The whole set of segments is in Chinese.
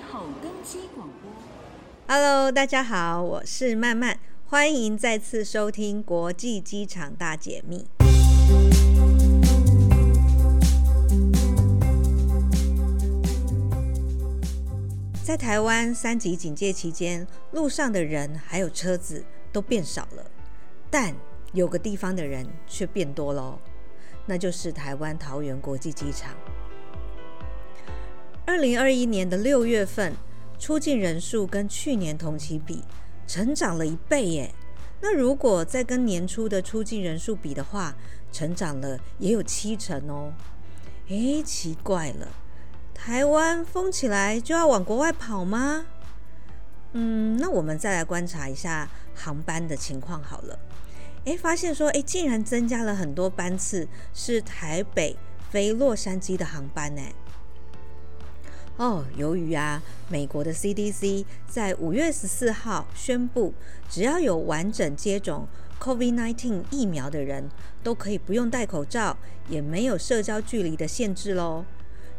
后登机广播。Hello，大家好，我是曼曼，欢迎再次收听国际机场大解密。在台湾三级警戒期间，路上的人还有车子都变少了，但有个地方的人却变多喽，那就是台湾桃园国际机场。二零二一年的六月份，出境人数跟去年同期比，成长了一倍耶。那如果再跟年初的出境人数比的话，成长了也有七成哦。诶，奇怪了，台湾封起来就要往国外跑吗？嗯，那我们再来观察一下航班的情况好了。诶，发现说，诶，竟然增加了很多班次是台北飞洛杉矶的航班呢。哦，由于啊，美国的 CDC 在五月十四号宣布，只要有完整接种 COVID-19 疫苗的人，都可以不用戴口罩，也没有社交距离的限制喽。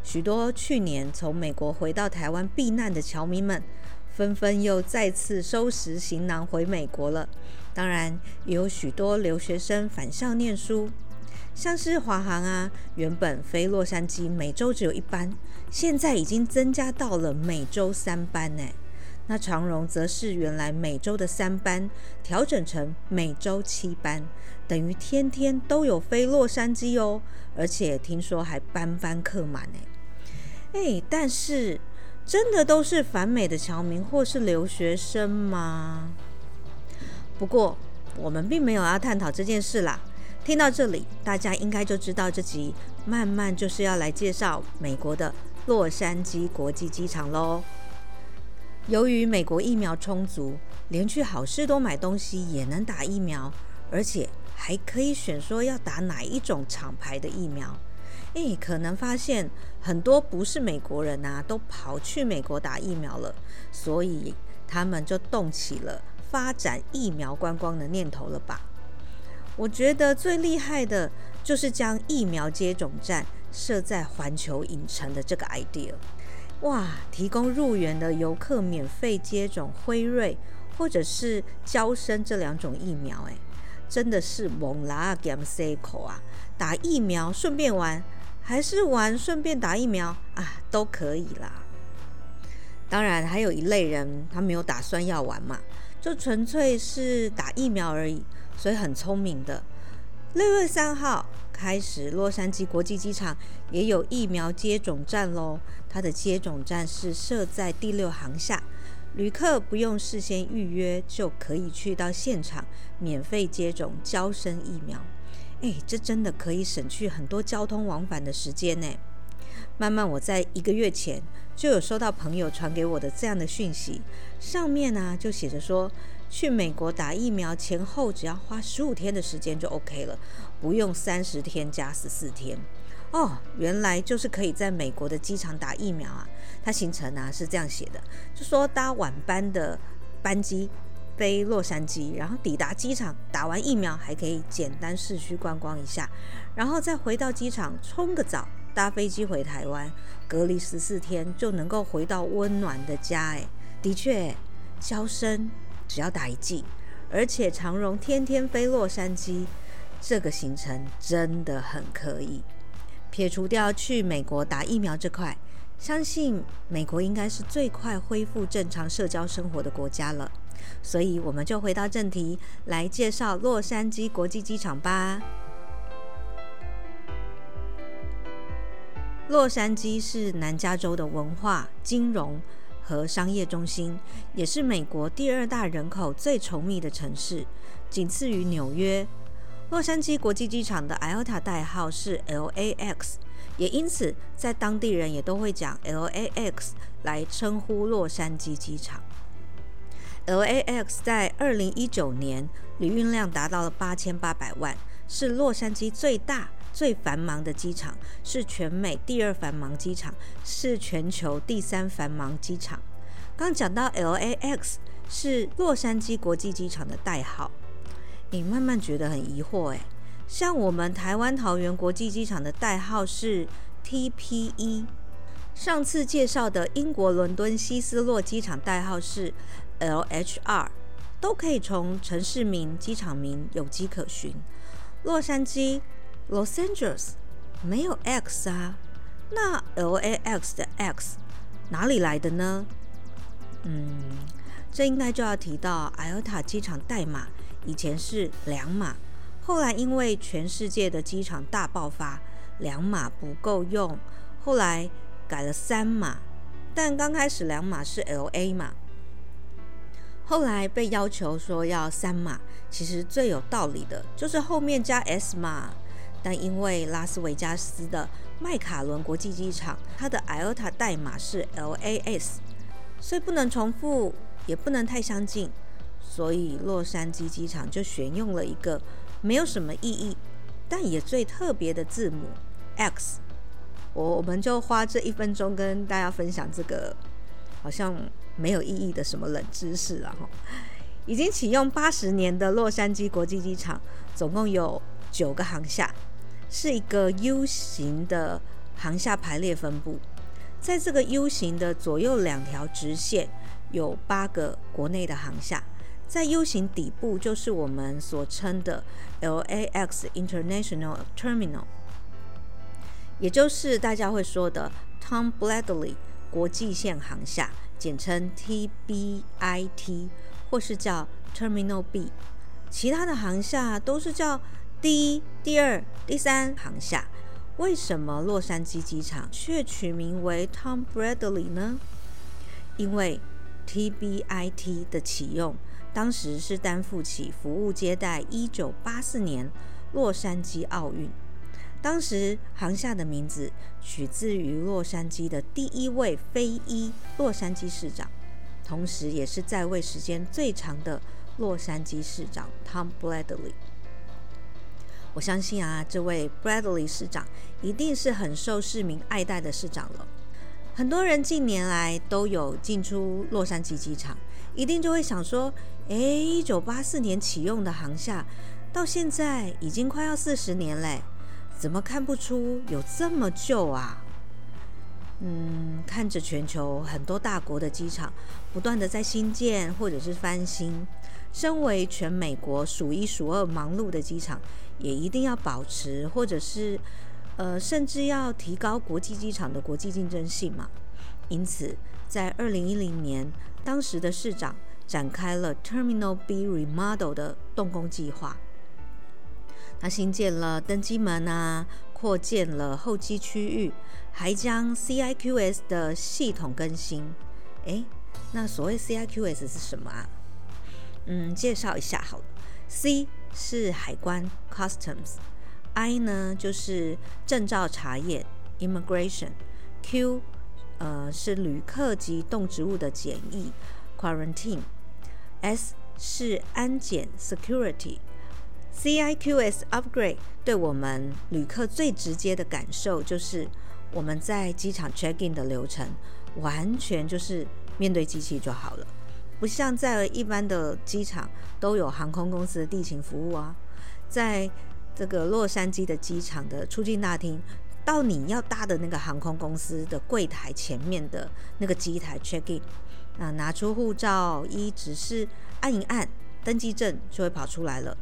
许多去年从美国回到台湾避难的侨民们，纷纷又再次收拾行囊回美国了。当然，也有许多留学生返校念书。像是华航啊，原本飞洛杉矶每周只有一班，现在已经增加到了每周三班呢。那长荣则是原来每周的三班，调整成每周七班，等于天天都有飞洛杉矶哦。而且听说还班班客满呢。哎，但是真的都是返美的侨民或是留学生吗？不过我们并没有要探讨这件事啦。听到这里，大家应该就知道这集慢慢就是要来介绍美国的洛杉矶国际机场喽。由于美国疫苗充足，连去好事多买东西也能打疫苗，而且还可以选说要打哪一种厂牌的疫苗。诶，可能发现很多不是美国人啊，都跑去美国打疫苗了，所以他们就动起了发展疫苗观光的念头了吧？我觉得最厉害的就是将疫苗接种站设在环球影城的这个 idea，哇！提供入园的游客免费接种辉瑞或者是娇生这两种疫苗，哎，真的是猛拉 game cycle 啊！打疫苗顺便玩，还是玩顺便打疫苗啊，都可以啦。当然，还有一类人，他没有打算要玩嘛，就纯粹是打疫苗而已。所以很聪明的，六月三号开始，洛杉矶国际机场也有疫苗接种站喽。它的接种站是设在第六航厦，旅客不用事先预约就可以去到现场免费接种娇生疫苗。诶，这真的可以省去很多交通往返的时间呢。慢慢，我在一个月前就有收到朋友传给我的这样的讯息，上面呢就写着说，去美国打疫苗前后只要花十五天的时间就 OK 了，不用三十天加十四天。哦，原来就是可以在美国的机场打疫苗啊！它行程啊是这样写的，就说搭晚班的班机飞洛杉矶，然后抵达机场打完疫苗还可以简单市区观光一下，然后再回到机场冲个澡。搭飞机回台湾，隔离十四天就能够回到温暖的家。哎，的确，娇生只要打一剂，而且长荣天天飞洛杉矶，这个行程真的很可以。撇除掉去美国打疫苗这块，相信美国应该是最快恢复正常社交生活的国家了。所以，我们就回到正题，来介绍洛杉矶国际机场吧。洛杉矶是南加州的文化、金融和商业中心，也是美国第二大人口最稠密的城市，仅次于纽约。洛杉矶国际机场的 IATA 代号是 LAX，也因此在当地人也都会讲 LAX 来称呼洛杉矶机场。LAX 在二零一九年旅运量达到了八千八百万，是洛杉矶最大。最繁忙的机场，是全美第二繁忙机场，是全球第三繁忙机场。刚讲到 LAX 是洛杉矶国际机场的代号，你慢慢觉得很疑惑诶，像我们台湾桃园国际机场的代号是 TPE，上次介绍的英国伦敦希斯洛机场代号是 LHR，都可以从城市名、机场名有机可循。洛杉矶 Los Angeles 没有 X 啊，那 LAX 的 X 哪里来的呢？嗯，这应该就要提到 IATA 机场代码以前是两码，后来因为全世界的机场大爆发，两码不够用，后来改了三码。但刚开始两码是 LA 码，后来被要求说要三码。其实最有道理的就是后面加 S 码，但因为拉斯维加斯的麦卡伦国际机场，它的 IATA 代码是 LAS。所以不能重复，也不能太相近，所以洛杉矶机场就选用了一个没有什么意义，但也最特别的字母 X。我我们就花这一分钟跟大家分享这个好像没有意义的什么冷知识了哈。已经启用八十年的洛杉矶国际机场，总共有九个航厦，是一个 U 型的航厦排列分布。在这个 U 型的左右两条直线，有八个国内的航厦。在 U 型底部就是我们所称的 LAX International Terminal，也就是大家会说的 Tom Bradley 国际线航厦，简称 TBIT，或是叫 Terminal B。其他的航厦都是叫第一、第二、第三航厦。为什么洛杉矶机场却取名为 Tom Bradley 呢？因为 TBIT 的启用，当时是担负起服务接待1984年洛杉矶奥运。当时航厦的名字取自于洛杉矶的第一位非裔洛杉矶市长，同时也是在位时间最长的洛杉矶市长 Tom Bradley。我相信啊，这位 Bradley 市长一定是很受市民爱戴的市长了。很多人近年来都有进出洛杉矶机场，一定就会想说：诶，一九八四年启用的航厦，到现在已经快要四十年嘞，怎么看不出有这么旧啊？嗯，看着全球很多大国的机场不断的在新建或者是翻新，身为全美国数一数二忙碌的机场。也一定要保持，或者是，呃，甚至要提高国际机场的国际竞争性嘛。因此，在二零一零年，当时的市长展开了 Terminal B Remodel 的动工计划。他新建了登机门啊，扩建了候机区域，还将 CIQS 的系统更新。诶，那所谓 CIQS 是什么啊？嗯，介绍一下好了。C 是海关 （Customs），I 呢就是证照查验 （Immigration），Q 呃是旅客及动植物的检疫 （Quarantine），S 是安检 （Security），CIQS upgrade 对我们旅客最直接的感受就是我们在机场 check in 的流程完全就是面对机器就好了。不像在一般的机场都有航空公司的地勤服务啊，在这个洛杉矶的机场的出境大厅，到你要搭的那个航空公司的柜台前面的那个机台 check in，啊，拿出护照，一指示按一按，登机证就会跑出来了。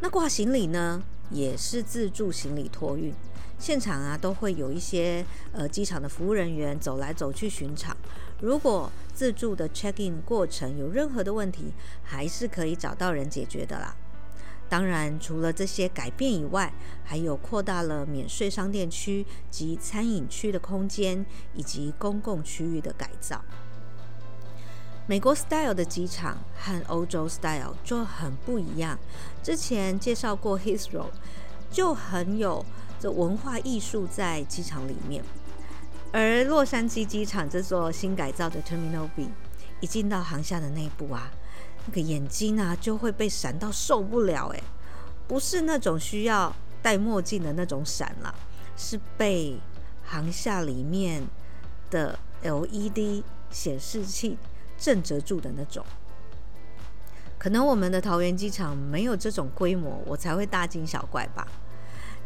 那挂行李呢，也是自助行李托运，现场啊都会有一些呃机场的服务人员走来走去巡场。如果自助的 check-in 过程有任何的问题，还是可以找到人解决的啦。当然，除了这些改变以外，还有扩大了免税商店区及餐饮区的空间，以及公共区域的改造。美国 style 的机场和欧洲 style 就很不一样。之前介绍过 Heathrow，就很有这文化艺术在机场里面。而洛杉矶机场这座新改造的 Terminal B，一进到航厦的内部啊，那个眼睛啊就会被闪到受不了诶，不是那种需要戴墨镜的那种闪啦，是被航厦里面的 LED 显示器震慑住的那种。可能我们的桃园机场没有这种规模，我才会大惊小怪吧。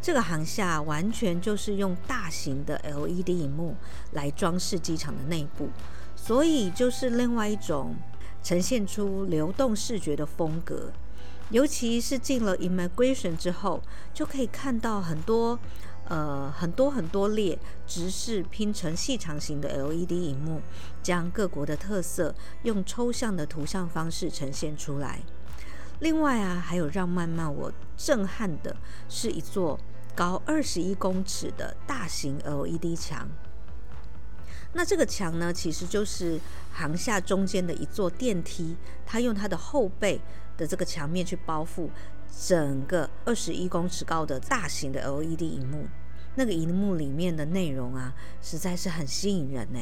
这个航厦完全就是用大型的 LED 萤幕来装饰机场的内部，所以就是另外一种呈现出流动视觉的风格。尤其是进了 Immigration 之后，就可以看到很多呃很多很多列直视拼成细长型的 LED 萤幕，将各国的特色用抽象的图像方式呈现出来。另外啊，还有让慢慢我震撼的是一座高二十一公尺的大型 LED 墙。那这个墙呢，其实就是航厦中间的一座电梯，它用它的后背的这个墙面去包覆整个二十一公尺高的大型的 LED 萤幕。那个萤幕里面的内容啊，实在是很吸引人呢。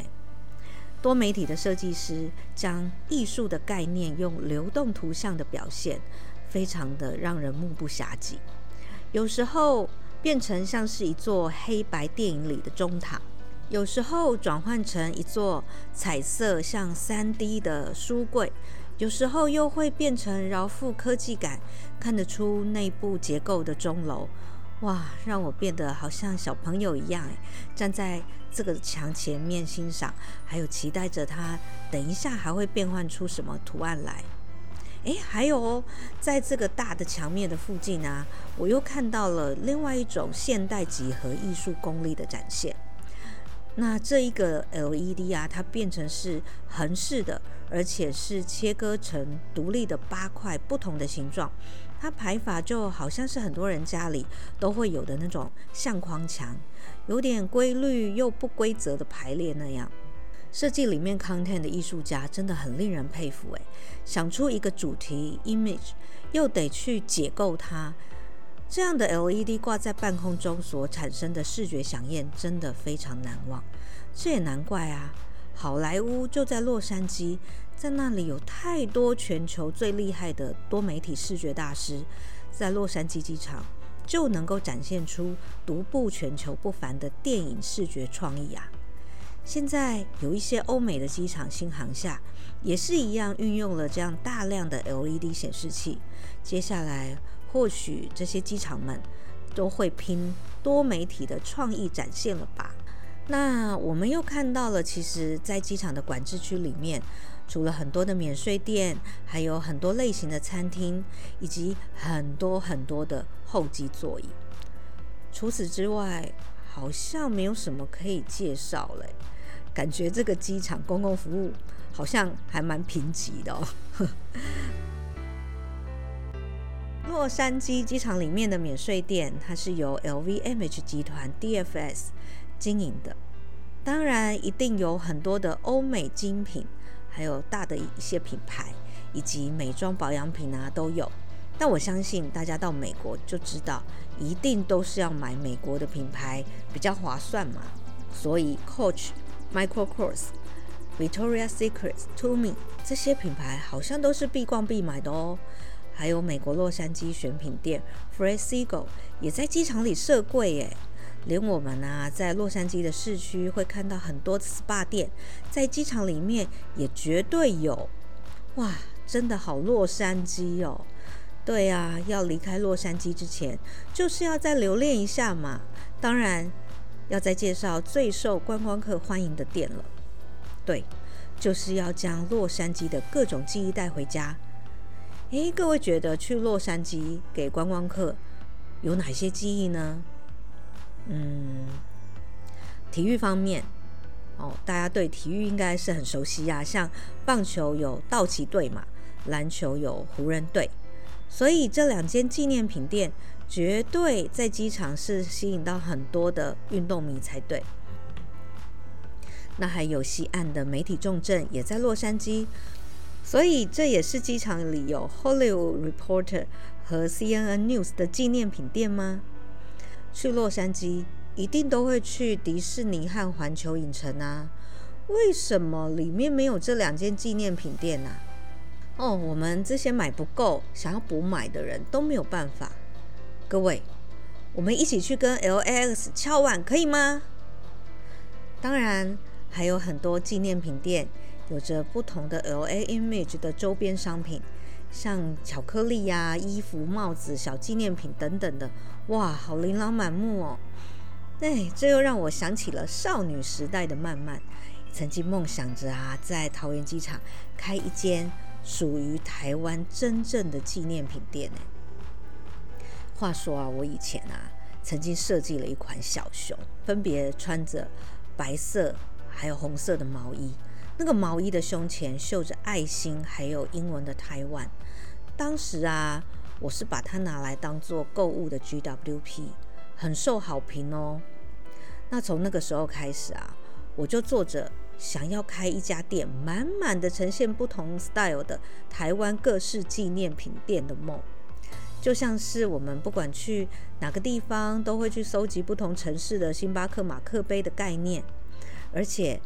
多媒体的设计师将艺术的概念用流动图像的表现，非常的让人目不暇接。有时候变成像是一座黑白电影里的钟塔，有时候转换成一座彩色像 3D 的书柜，有时候又会变成饶富科技感、看得出内部结构的钟楼。哇，让我变得好像小朋友一样，站在这个墙前面欣赏，还有期待着它等一下还会变换出什么图案来。诶，还有哦，在这个大的墙面的附近啊，我又看到了另外一种现代几何艺术功力的展现。那这一个 LED 啊，它变成是横式的，而且是切割成独立的八块不同的形状。它排法就好像是很多人家里都会有的那种相框墙，有点规律又不规则的排列那样。设计里面 content 的艺术家真的很令人佩服诶，想出一个主题 image，又得去解构它，这样的 LED 挂在半空中所产生的视觉饗宴真的非常难忘。这也难怪啊，好莱坞就在洛杉矶。在那里有太多全球最厉害的多媒体视觉大师，在洛杉矶机场就能够展现出独步全球不凡的电影视觉创意啊！现在有一些欧美的机场新航厦也是一样运用了这样大量的 LED 显示器。接下来或许这些机场们都会拼多媒体的创意展现了吧？那我们又看到了，其实，在机场的管制区里面。除了很多的免税店，还有很多类型的餐厅，以及很多很多的候机座椅。除此之外，好像没有什么可以介绍嘞。感觉这个机场公共服务好像还蛮贫瘠的哦。洛杉矶机场里面的免税店，它是由 LVMH 集团 DFS 经营的，当然一定有很多的欧美精品。还有大的一些品牌，以及美妆保养品啊都有。但我相信大家到美国就知道，一定都是要买美国的品牌比较划算嘛。所以 Coach、Michael Kors、Victoria Secrets、Tumi 这些品牌好像都是必逛必买的哦。还有美国洛杉矶选品店 Fred Segal 也在机场里设柜耶。连我们啊，在洛杉矶的市区会看到很多 SPA 店，在机场里面也绝对有。哇，真的好洛杉矶哦！对啊，要离开洛杉矶之前，就是要再留恋一下嘛。当然，要再介绍最受观光客欢迎的店了。对，就是要将洛杉矶的各种记忆带回家。诶，各位觉得去洛杉矶给观光客有哪些记忆呢？嗯，体育方面，哦，大家对体育应该是很熟悉呀。像棒球有道奇队嘛，篮球有湖人队，所以这两间纪念品店绝对在机场是吸引到很多的运动迷才对。那还有西岸的媒体重镇也在洛杉矶，所以这也是机场里有 Hollywood Reporter 和 CNN News 的纪念品店吗？去洛杉矶一定都会去迪士尼和环球影城啊？为什么里面没有这两间纪念品店呢？哦，我们这些买不够、想要补买的人都没有办法。各位，我们一起去跟 LAX 敲碗可以吗？当然，还有很多纪念品店有着不同的 LA image 的周边商品，像巧克力呀、衣服、帽子、小纪念品等等的，哇，好琳琅满目哦！哎，这又让我想起了少女时代的曼曼，曾经梦想着啊，在桃园机场开一间属于台湾真正的纪念品店呢。话说啊，我以前啊，曾经设计了一款小熊，分别穿着白色还有红色的毛衣。那个毛衣的胸前绣着爱心，还有英文的台湾。当时啊，我是把它拿来当做购物的 GWP，很受好评哦。那从那个时候开始啊，我就做着想要开一家店，满满的呈现不同 style 的台湾各式纪念品店的梦。就像是我们不管去哪个地方，都会去搜集不同城市的星巴克马克杯的概念，而且。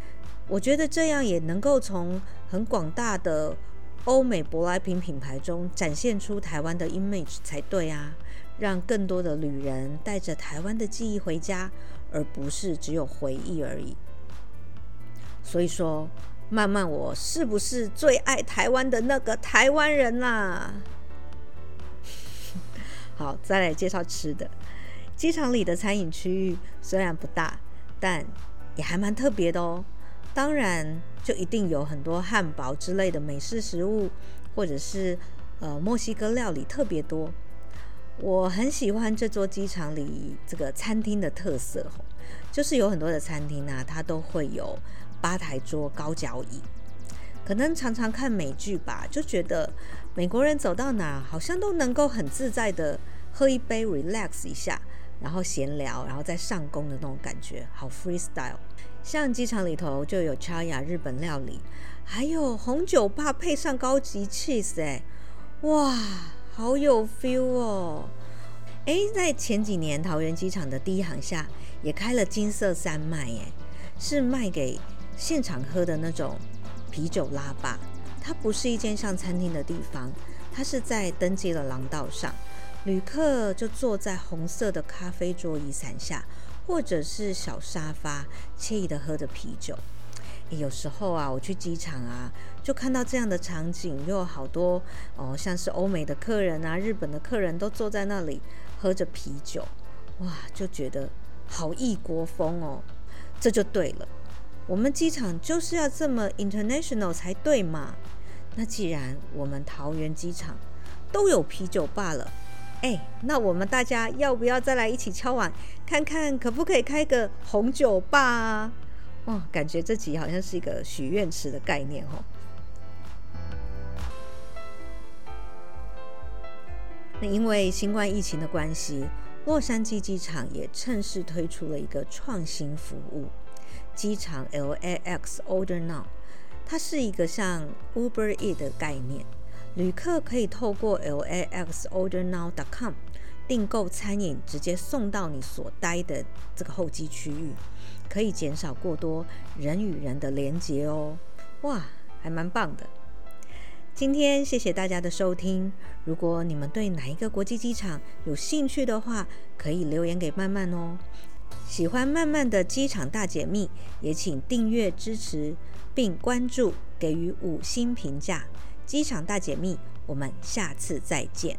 我觉得这样也能够从很广大的欧美舶来品品牌中展现出台湾的 image 才对啊，让更多的旅人带着台湾的记忆回家，而不是只有回忆而已。所以说，曼曼，我是不是最爱台湾的那个台湾人啦？好，再来介绍吃的。机场里的餐饮区域虽然不大，但也还蛮特别的哦。当然，就一定有很多汉堡之类的美式食物，或者是呃墨西哥料理特别多。我很喜欢这座机场里这个餐厅的特色，就是有很多的餐厅啊，它都会有吧台桌、高脚椅。可能常常看美剧吧，就觉得美国人走到哪好像都能够很自在的喝一杯，relax 一下，然后闲聊，然后再上工的那种感觉，好 freestyle。像机场里头就有 Chaya 日本料理，还有红酒吧配上高级 cheese，哎，哇，好有 feel 哦！哎，在前几年桃园机场的第一航厦也开了金色山脉，哎，是卖给现场喝的那种啤酒拉吧。它不是一间像餐厅的地方，它是在登机的廊道上，旅客就坐在红色的咖啡桌椅伞下。或者是小沙发，惬意的喝着啤酒。有时候啊，我去机场啊，就看到这样的场景，又有好多哦，像是欧美的客人啊、日本的客人都坐在那里喝着啤酒，哇，就觉得好异国风哦。这就对了，我们机场就是要这么 international 才对嘛。那既然我们桃园机场都有啤酒吧了。哎，那我们大家要不要再来一起敲碗，看看可不可以开个红酒吧啊？哦，感觉这集好像是一个许愿池的概念哦。那因为新冠疫情的关系，洛杉矶机场也趁势推出了一个创新服务——机场 LAX Order Now。它是一个像 Uber E 的概念。旅客可以透过 laxordernow.com 订购餐饮，直接送到你所待的这个候机区域，可以减少过多人与人的连接哦。哇，还蛮棒的。今天谢谢大家的收听。如果你们对哪一个国际机场有兴趣的话，可以留言给曼曼哦。喜欢曼曼的机场大解密，也请订阅支持并关注，给予五星评价。机场大解密我们下次再见。